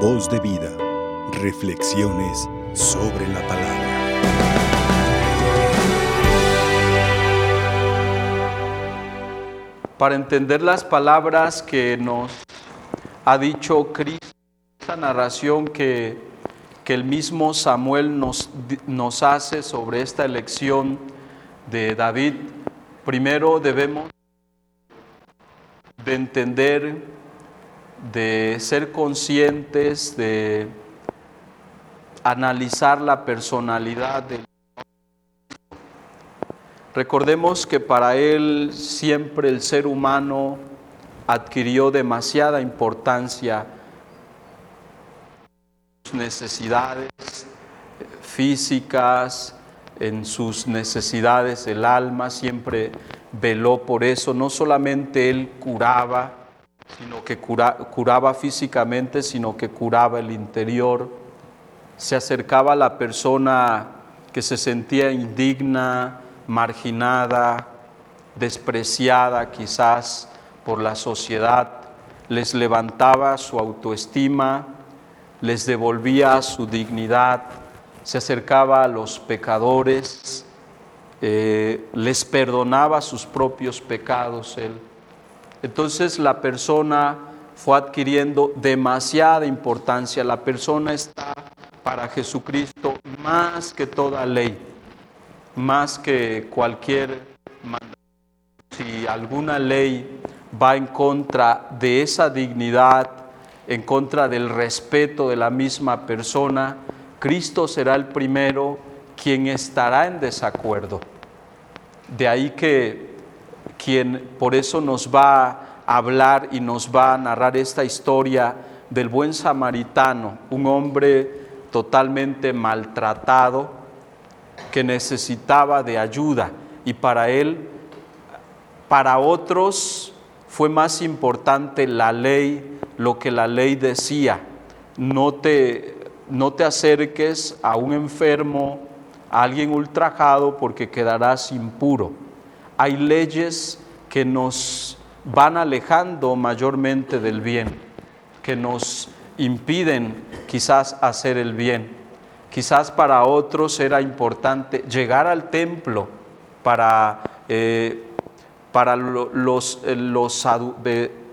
Voz de vida. Reflexiones sobre la palabra. Para entender las palabras que nos ha dicho Cristo, esta narración que, que el mismo Samuel nos, nos hace sobre esta elección de David, primero debemos de entender, de ser conscientes, de analizar la personalidad de Recordemos que para él siempre el ser humano adquirió demasiada importancia sus necesidades físicas, en sus necesidades el alma, siempre veló por eso. No solamente él curaba, sino que curaba físicamente, sino que curaba el interior. Se acercaba a la persona que se sentía indigna, marginada, despreciada quizás por la sociedad, les levantaba su autoestima, les devolvía su dignidad, se acercaba a los pecadores, eh, les perdonaba sus propios pecados él. Entonces la persona fue adquiriendo demasiada importancia, la persona está para Jesucristo más que toda ley más que cualquier mandato. Si alguna ley va en contra de esa dignidad, en contra del respeto de la misma persona, Cristo será el primero quien estará en desacuerdo. De ahí que quien por eso nos va a hablar y nos va a narrar esta historia del buen samaritano, un hombre totalmente maltratado, que necesitaba de ayuda y para él, para otros fue más importante la ley, lo que la ley decía. No te, no te acerques a un enfermo, a alguien ultrajado, porque quedarás impuro. Hay leyes que nos van alejando mayormente del bien, que nos impiden quizás hacer el bien. Quizás para otros era importante llegar al templo para, eh, para los, los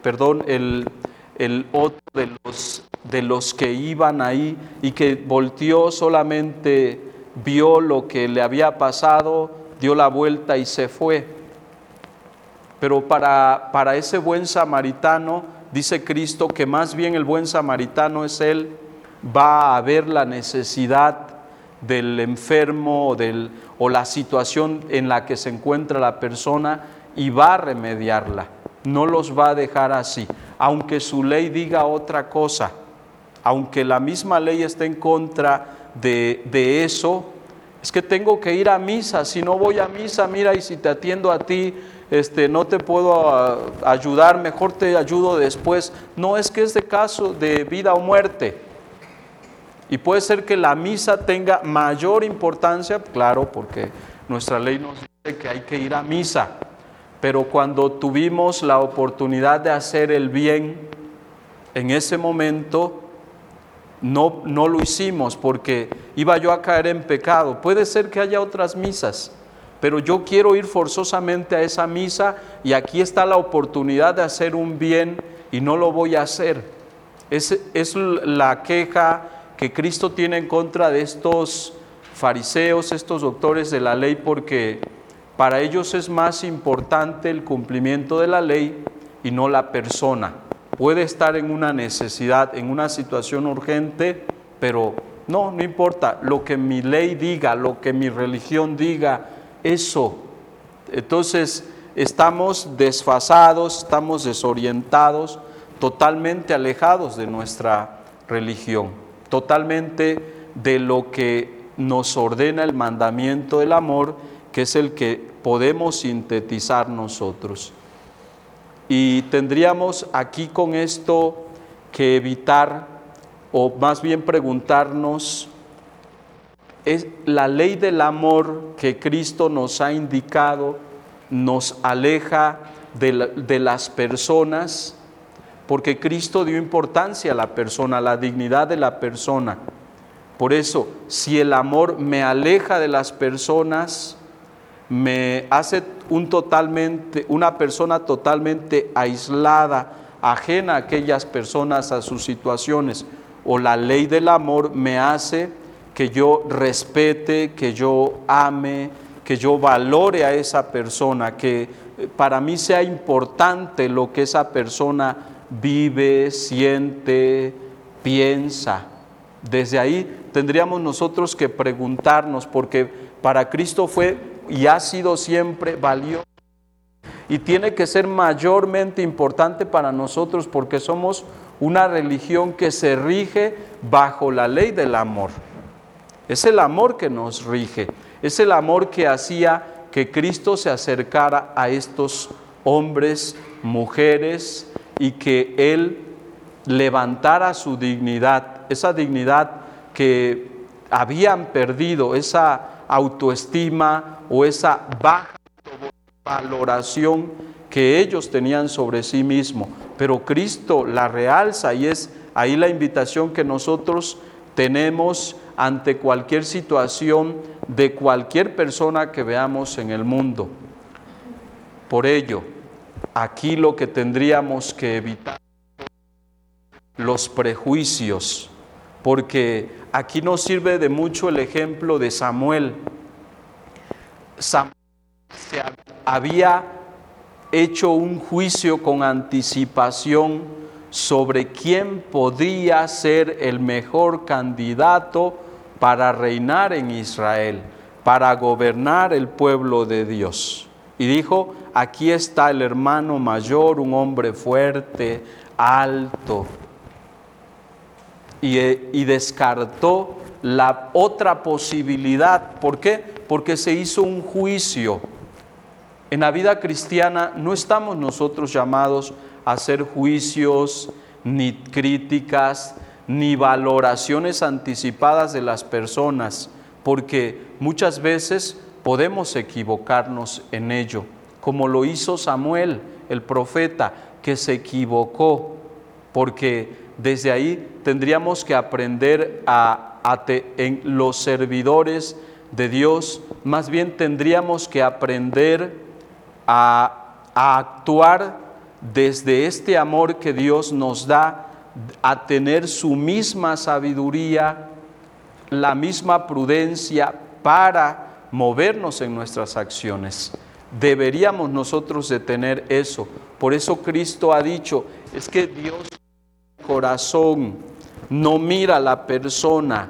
perdón, el, el otro de los, de los que iban ahí y que volteó solamente, vio lo que le había pasado, dio la vuelta y se fue. Pero para, para ese buen samaritano, dice Cristo que más bien el buen samaritano es él va a ver la necesidad del enfermo o, del, o la situación en la que se encuentra la persona y va a remediarla. No los va a dejar así, aunque su ley diga otra cosa, aunque la misma ley esté en contra de, de eso, es que tengo que ir a misa, si no voy a misa, mira, y si te atiendo a ti, este, no te puedo ah, ayudar, mejor te ayudo después. No es que es de caso de vida o muerte. Y puede ser que la misa tenga mayor importancia, claro, porque nuestra ley nos dice que hay que ir a misa. Pero cuando tuvimos la oportunidad de hacer el bien, en ese momento no, no lo hicimos porque iba yo a caer en pecado. Puede ser que haya otras misas, pero yo quiero ir forzosamente a esa misa y aquí está la oportunidad de hacer un bien y no lo voy a hacer. Es, es la queja que Cristo tiene en contra de estos fariseos, estos doctores de la ley, porque para ellos es más importante el cumplimiento de la ley y no la persona. Puede estar en una necesidad, en una situación urgente, pero no, no importa, lo que mi ley diga, lo que mi religión diga, eso. Entonces estamos desfasados, estamos desorientados, totalmente alejados de nuestra religión totalmente de lo que nos ordena el mandamiento del amor, que es el que podemos sintetizar nosotros. Y tendríamos aquí con esto que evitar, o más bien preguntarnos, ¿es la ley del amor que Cristo nos ha indicado nos aleja de, de las personas? porque Cristo dio importancia a la persona, a la dignidad de la persona. Por eso, si el amor me aleja de las personas, me hace un totalmente, una persona totalmente aislada, ajena a aquellas personas, a sus situaciones, o la ley del amor me hace que yo respete, que yo ame, que yo valore a esa persona, que para mí sea importante lo que esa persona vive, siente, piensa. Desde ahí tendríamos nosotros que preguntarnos, porque para Cristo fue y ha sido siempre valioso y tiene que ser mayormente importante para nosotros porque somos una religión que se rige bajo la ley del amor. Es el amor que nos rige, es el amor que hacía que Cristo se acercara a estos hombres, mujeres y que Él levantara su dignidad, esa dignidad que habían perdido, esa autoestima o esa baja valoración que ellos tenían sobre sí mismos. Pero Cristo la realza y es ahí la invitación que nosotros tenemos ante cualquier situación de cualquier persona que veamos en el mundo. Por ello, aquí lo que tendríamos que evitar los prejuicios, porque aquí nos sirve de mucho el ejemplo de Samuel. Samuel había hecho un juicio con anticipación sobre quién podía ser el mejor candidato para reinar en Israel, para gobernar el pueblo de Dios. Y dijo, aquí está el hermano mayor, un hombre fuerte, alto. Y, y descartó la otra posibilidad. ¿Por qué? Porque se hizo un juicio. En la vida cristiana no estamos nosotros llamados hacer juicios, ni críticas, ni valoraciones anticipadas de las personas, porque muchas veces podemos equivocarnos en ello, como lo hizo Samuel, el profeta, que se equivocó, porque desde ahí tendríamos que aprender a, en los servidores de Dios, más bien tendríamos que aprender a, a actuar desde este amor que Dios nos da a tener su misma sabiduría, la misma prudencia para movernos en nuestras acciones. Deberíamos nosotros de tener eso. Por eso Cristo ha dicho, es que Dios corazón no mira a la persona.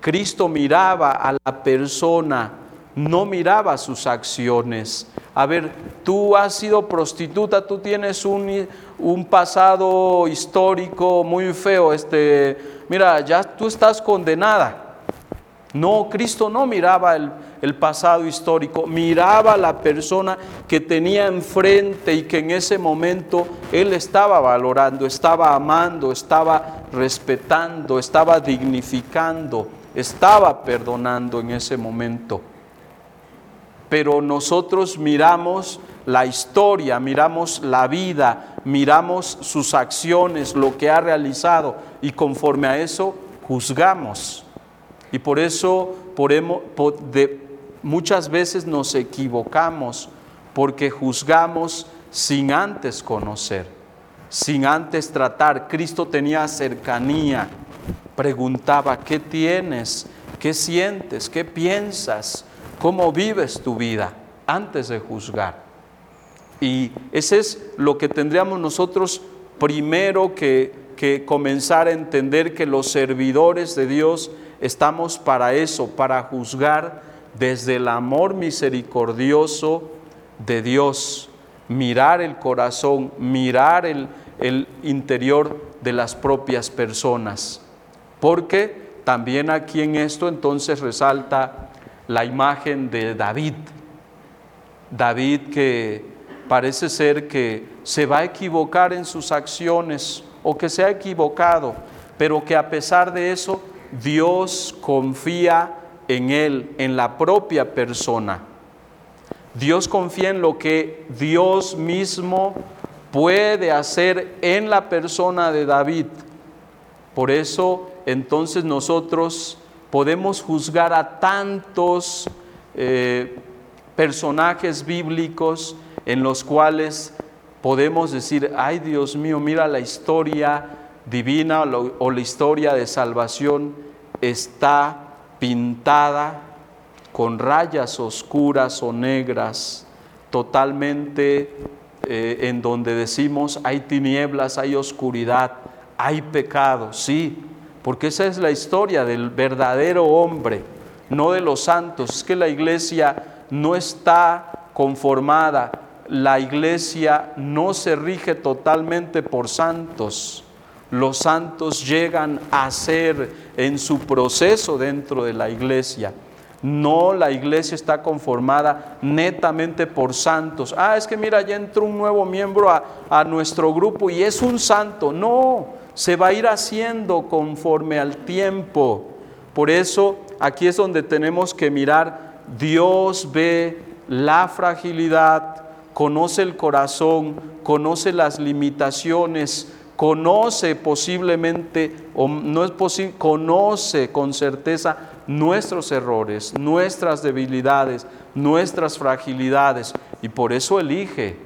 Cristo miraba a la persona, no miraba sus acciones. A ver, tú has sido prostituta, tú tienes un, un pasado histórico muy feo, este, mira, ya tú estás condenada. No, Cristo no miraba el, pasado histórico, miraba la persona que tenía enfrente y que en ese momento Él estaba valorando, estaba amando, estaba respetando, estaba dignificando, estaba perdonando en ese momento pero nosotros miramos la historia, miramos la vida, miramos sus acciones, lo que ha realizado y conforme a eso juzgamos. Y por eso muchas veces nos equivocamos porque juzgamos sin antes conocer, sin antes tratar. Cristo tenía cercanía, preguntaba, ¿qué tienes? ¿Qué sientes? ¿Qué piensas? cómo vives tu vida antes de juzgar. Y ese es lo que tendríamos nosotros primero que, que comenzar a entender que los servidores de Dios estamos para eso, para juzgar desde el amor misericordioso de Dios, mirar el corazón, mirar el, el interior de las propias personas. Porque también aquí en esto entonces resalta la imagen de David. David que parece ser que se va a equivocar en sus acciones o que se ha equivocado, pero que a pesar de eso Dios confía en él, en la propia persona. Dios confía en lo que Dios mismo puede hacer en la persona de David. Por eso entonces nosotros podemos juzgar a tantos eh, personajes bíblicos en los cuales podemos decir, ay Dios mío, mira la historia divina o la historia de salvación está pintada con rayas oscuras o negras, totalmente eh, en donde decimos hay tinieblas, hay oscuridad, hay pecado, sí, porque esa es la historia del verdadero hombre, no de los santos. Es que la iglesia no está conformada, la iglesia no se rige totalmente por santos. Los santos llegan a ser en su proceso dentro de la iglesia. No, la iglesia está conformada netamente por santos. Ah, es que mira, ya entró un nuevo miembro a, a nuestro grupo y es un santo. No, se va a ir haciendo conforme al tiempo. Por eso aquí es donde tenemos que mirar, Dios ve la fragilidad, conoce el corazón, conoce las limitaciones, conoce posiblemente, o no es posible, conoce con certeza nuestros errores, nuestras debilidades, nuestras fragilidades, y por eso elige.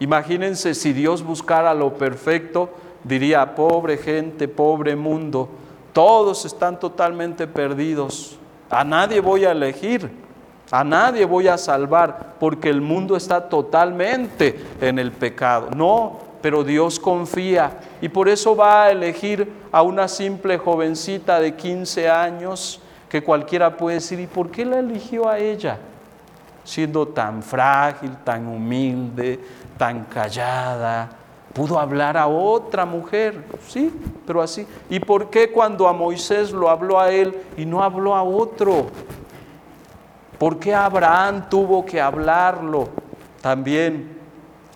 Imagínense si Dios buscara lo perfecto, diría, pobre gente, pobre mundo, todos están totalmente perdidos, a nadie voy a elegir, a nadie voy a salvar, porque el mundo está totalmente en el pecado. No, pero Dios confía y por eso va a elegir a una simple jovencita de 15 años que cualquiera puede decir, ¿y por qué la eligió a ella? Siendo tan frágil, tan humilde, tan callada, Pudo hablar a otra mujer, sí, pero así. ¿Y por qué cuando a Moisés lo habló a él y no habló a otro? ¿Por qué Abraham tuvo que hablarlo también?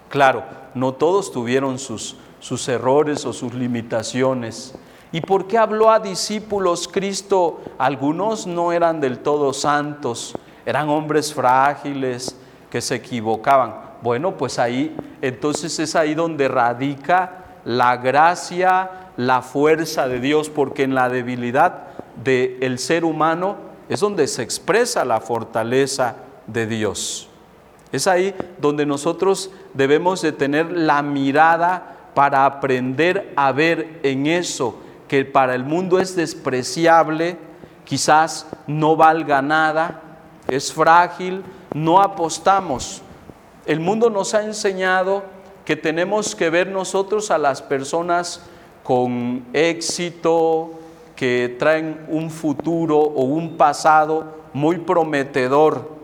Claro, no todos tuvieron sus, sus errores o sus limitaciones. ¿Y por qué habló a discípulos Cristo? Algunos no eran del todo santos, eran hombres frágiles que se equivocaban. Bueno, pues ahí, entonces es ahí donde radica la gracia, la fuerza de Dios, porque en la debilidad del ser humano es donde se expresa la fortaleza de Dios. Es ahí donde nosotros debemos de tener la mirada para aprender a ver en eso que para el mundo es despreciable, quizás no valga nada, es frágil, no apostamos. El mundo nos ha enseñado que tenemos que ver nosotros a las personas con éxito, que traen un futuro o un pasado muy prometedor,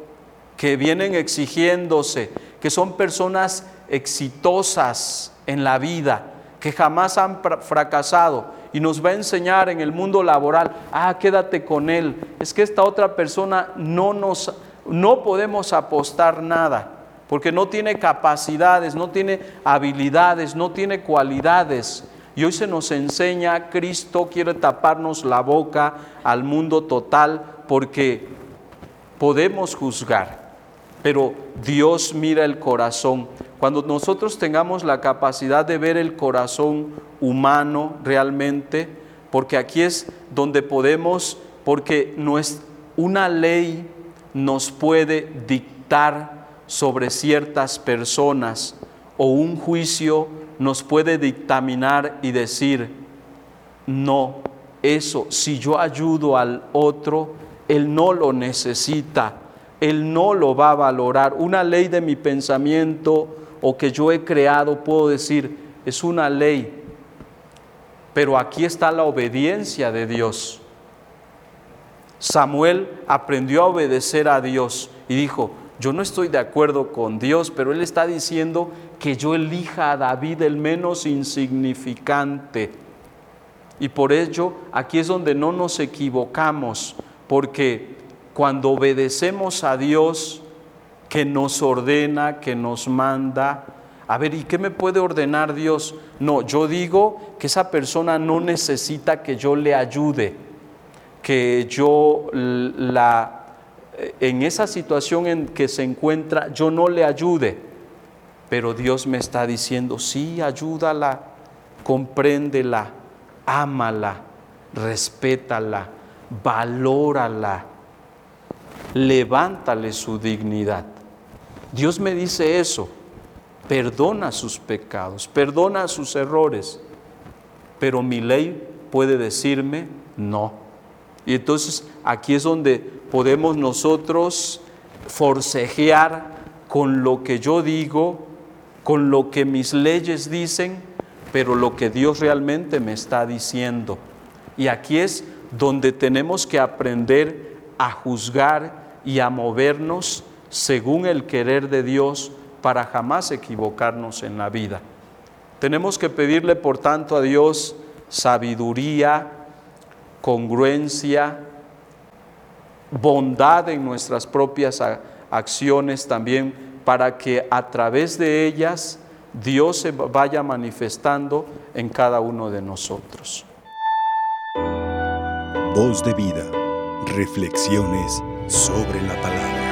que vienen exigiéndose, que son personas exitosas en la vida, que jamás han fracasado y nos va a enseñar en el mundo laboral, ah, quédate con él, es que esta otra persona no nos no podemos apostar nada porque no tiene capacidades, no tiene habilidades, no tiene cualidades. Y hoy se nos enseña, Cristo quiere taparnos la boca al mundo total porque podemos juzgar, pero Dios mira el corazón. Cuando nosotros tengamos la capacidad de ver el corazón humano realmente, porque aquí es donde podemos, porque no es una ley nos puede dictar sobre ciertas personas o un juicio nos puede dictaminar y decir, no, eso, si yo ayudo al otro, él no lo necesita, él no lo va a valorar. Una ley de mi pensamiento o que yo he creado, puedo decir, es una ley, pero aquí está la obediencia de Dios. Samuel aprendió a obedecer a Dios y dijo, yo no estoy de acuerdo con Dios, pero Él está diciendo que yo elija a David el menos insignificante. Y por ello aquí es donde no nos equivocamos, porque cuando obedecemos a Dios que nos ordena, que nos manda, a ver, ¿y qué me puede ordenar Dios? No, yo digo que esa persona no necesita que yo le ayude, que yo la en esa situación en que se encuentra yo no le ayude. pero Dios me está diciendo, sí, ayúdala, compréndela, ámala, respétala, valórala, levántale su dignidad. Dios me dice eso, perdona sus pecados, perdona sus errores, pero mi ley puede decirme no. Y entonces aquí es donde podemos nosotros forcejear con lo que yo digo, con lo que mis leyes dicen, pero lo que Dios realmente me está diciendo. Y aquí es donde tenemos que aprender a juzgar y a movernos según el querer de Dios para jamás equivocarnos en la vida. Tenemos que pedirle, por tanto, a Dios sabiduría, congruencia, bondad en nuestras propias acciones también, para que a través de ellas Dios se vaya manifestando en cada uno de nosotros. Voz de vida, reflexiones sobre la palabra.